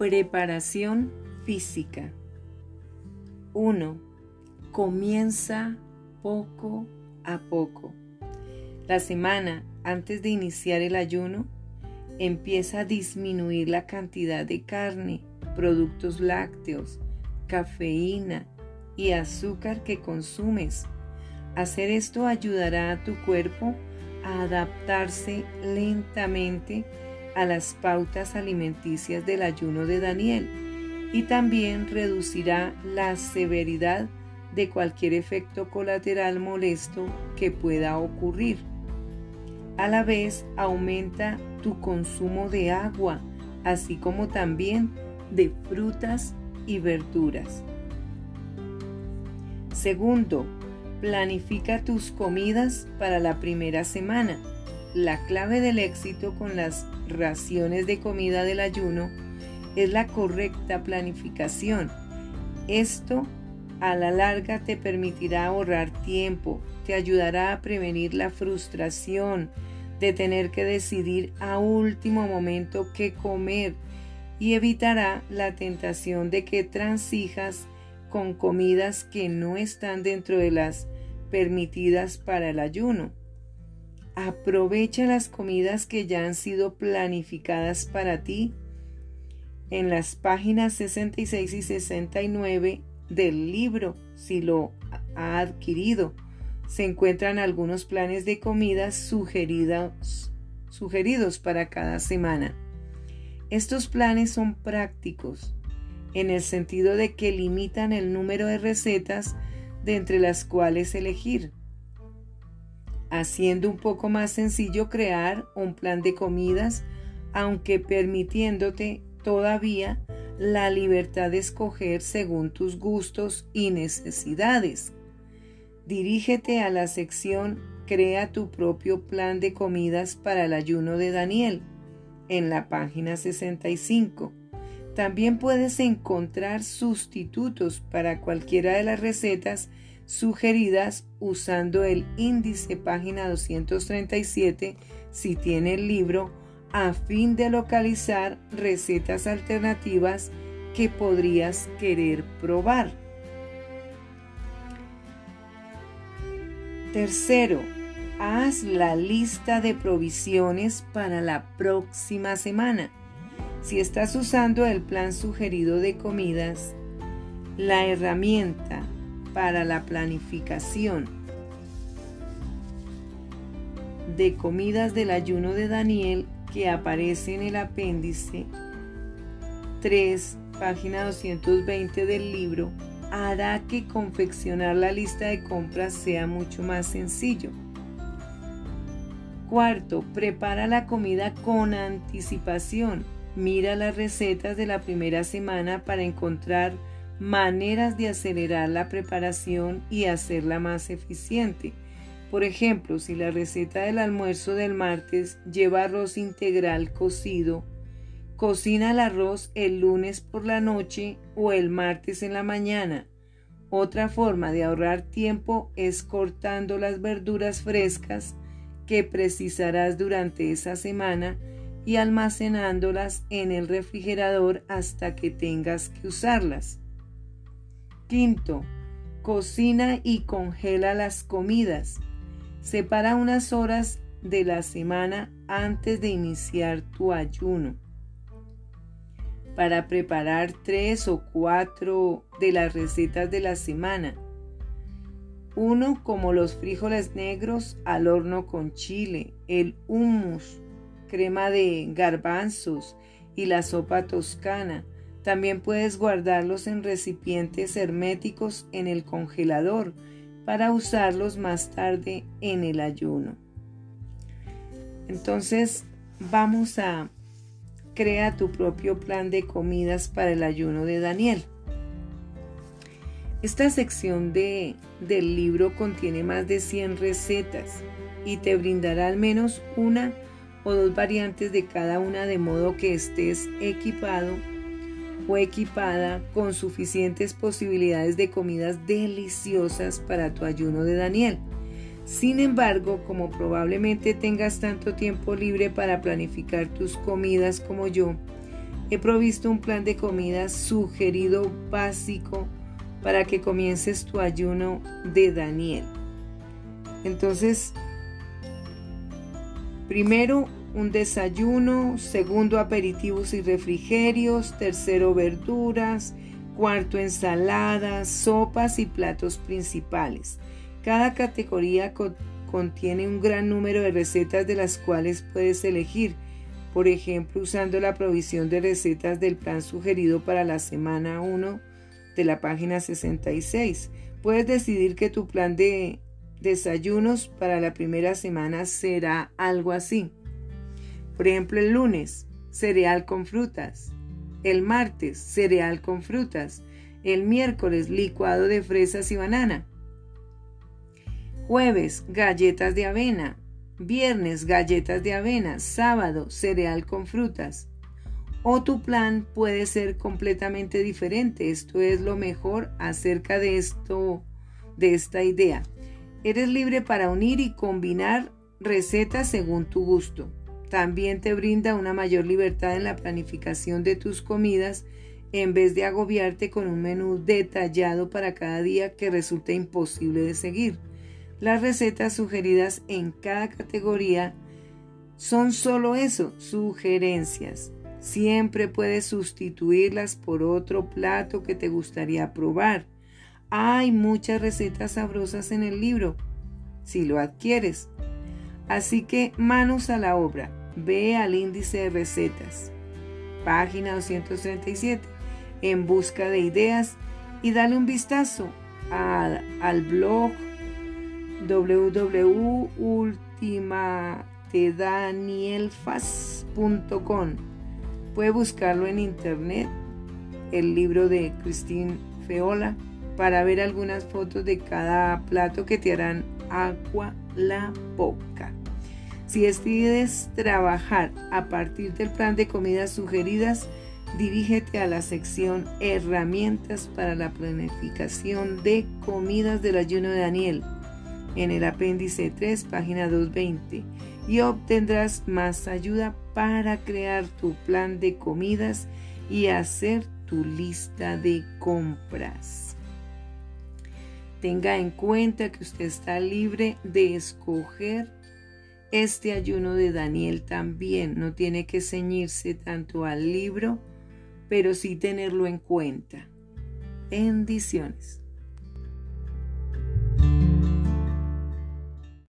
Preparación física. 1. Comienza poco a poco. La semana antes de iniciar el ayuno, empieza a disminuir la cantidad de carne, productos lácteos, cafeína y azúcar que consumes. Hacer esto ayudará a tu cuerpo a adaptarse lentamente a las pautas alimenticias del ayuno de Daniel y también reducirá la severidad de cualquier efecto colateral molesto que pueda ocurrir. A la vez aumenta tu consumo de agua, así como también de frutas y verduras. Segundo, planifica tus comidas para la primera semana. La clave del éxito con las raciones de comida del ayuno es la correcta planificación. Esto a la larga te permitirá ahorrar tiempo, te ayudará a prevenir la frustración de tener que decidir a último momento qué comer y evitará la tentación de que transijas con comidas que no están dentro de las permitidas para el ayuno. Aprovecha las comidas que ya han sido planificadas para ti. En las páginas 66 y 69 del libro, si lo ha adquirido, se encuentran algunos planes de comidas sugeridos, sugeridos para cada semana. Estos planes son prácticos en el sentido de que limitan el número de recetas de entre las cuales elegir haciendo un poco más sencillo crear un plan de comidas, aunque permitiéndote todavía la libertad de escoger según tus gustos y necesidades. Dirígete a la sección Crea tu propio plan de comidas para el ayuno de Daniel en la página 65. También puedes encontrar sustitutos para cualquiera de las recetas sugeridas usando el índice página 237 si tiene el libro a fin de localizar recetas alternativas que podrías querer probar. Tercero, haz la lista de provisiones para la próxima semana. Si estás usando el plan sugerido de comidas, la herramienta para la planificación de comidas del ayuno de Daniel que aparece en el apéndice 3, página 220 del libro, hará que confeccionar la lista de compras sea mucho más sencillo. Cuarto, prepara la comida con anticipación. Mira las recetas de la primera semana para encontrar maneras de acelerar la preparación y hacerla más eficiente. Por ejemplo, si la receta del almuerzo del martes lleva arroz integral cocido, cocina el arroz el lunes por la noche o el martes en la mañana. Otra forma de ahorrar tiempo es cortando las verduras frescas que precisarás durante esa semana y almacenándolas en el refrigerador hasta que tengas que usarlas. Quinto, cocina y congela las comidas. Separa unas horas de la semana antes de iniciar tu ayuno para preparar tres o cuatro de las recetas de la semana. Uno como los frijoles negros al horno con chile, el hummus, crema de garbanzos y la sopa toscana también puedes guardarlos en recipientes herméticos en el congelador para usarlos más tarde en el ayuno. Entonces vamos a crear tu propio plan de comidas para el ayuno de Daniel. Esta sección de, del libro contiene más de 100 recetas y te brindará al menos una o dos variantes de cada una de modo que estés equipado equipada con suficientes posibilidades de comidas deliciosas para tu ayuno de Daniel. Sin embargo, como probablemente tengas tanto tiempo libre para planificar tus comidas como yo, he provisto un plan de comida sugerido básico para que comiences tu ayuno de Daniel. Entonces, primero un desayuno, segundo aperitivos y refrigerios, tercero verduras, cuarto ensaladas, sopas y platos principales. Cada categoría contiene un gran número de recetas de las cuales puedes elegir, por ejemplo usando la provisión de recetas del plan sugerido para la semana 1 de la página 66. Puedes decidir que tu plan de desayunos para la primera semana será algo así. Por ejemplo, el lunes, cereal con frutas. El martes, cereal con frutas. El miércoles, licuado de fresas y banana. Jueves, galletas de avena. Viernes, galletas de avena. Sábado, cereal con frutas. O tu plan puede ser completamente diferente. Esto es lo mejor acerca de esto, de esta idea. Eres libre para unir y combinar recetas según tu gusto. También te brinda una mayor libertad en la planificación de tus comidas en vez de agobiarte con un menú detallado para cada día que resulta imposible de seguir. Las recetas sugeridas en cada categoría son solo eso, sugerencias. Siempre puedes sustituirlas por otro plato que te gustaría probar. Hay muchas recetas sabrosas en el libro, si lo adquieres. Así que manos a la obra. Ve al índice de recetas, página 237, en busca de ideas y dale un vistazo al, al blog www.ultimatedanielfaz.com. Puede buscarlo en internet, el libro de Christine Feola, para ver algunas fotos de cada plato que te harán agua la boca. Si decides trabajar a partir del plan de comidas sugeridas, dirígete a la sección Herramientas para la planificación de comidas del ayuno de Daniel en el apéndice 3, página 220, y obtendrás más ayuda para crear tu plan de comidas y hacer tu lista de compras. Tenga en cuenta que usted está libre de escoger este ayuno de Daniel también no tiene que ceñirse tanto al libro, pero sí tenerlo en cuenta. Bendiciones.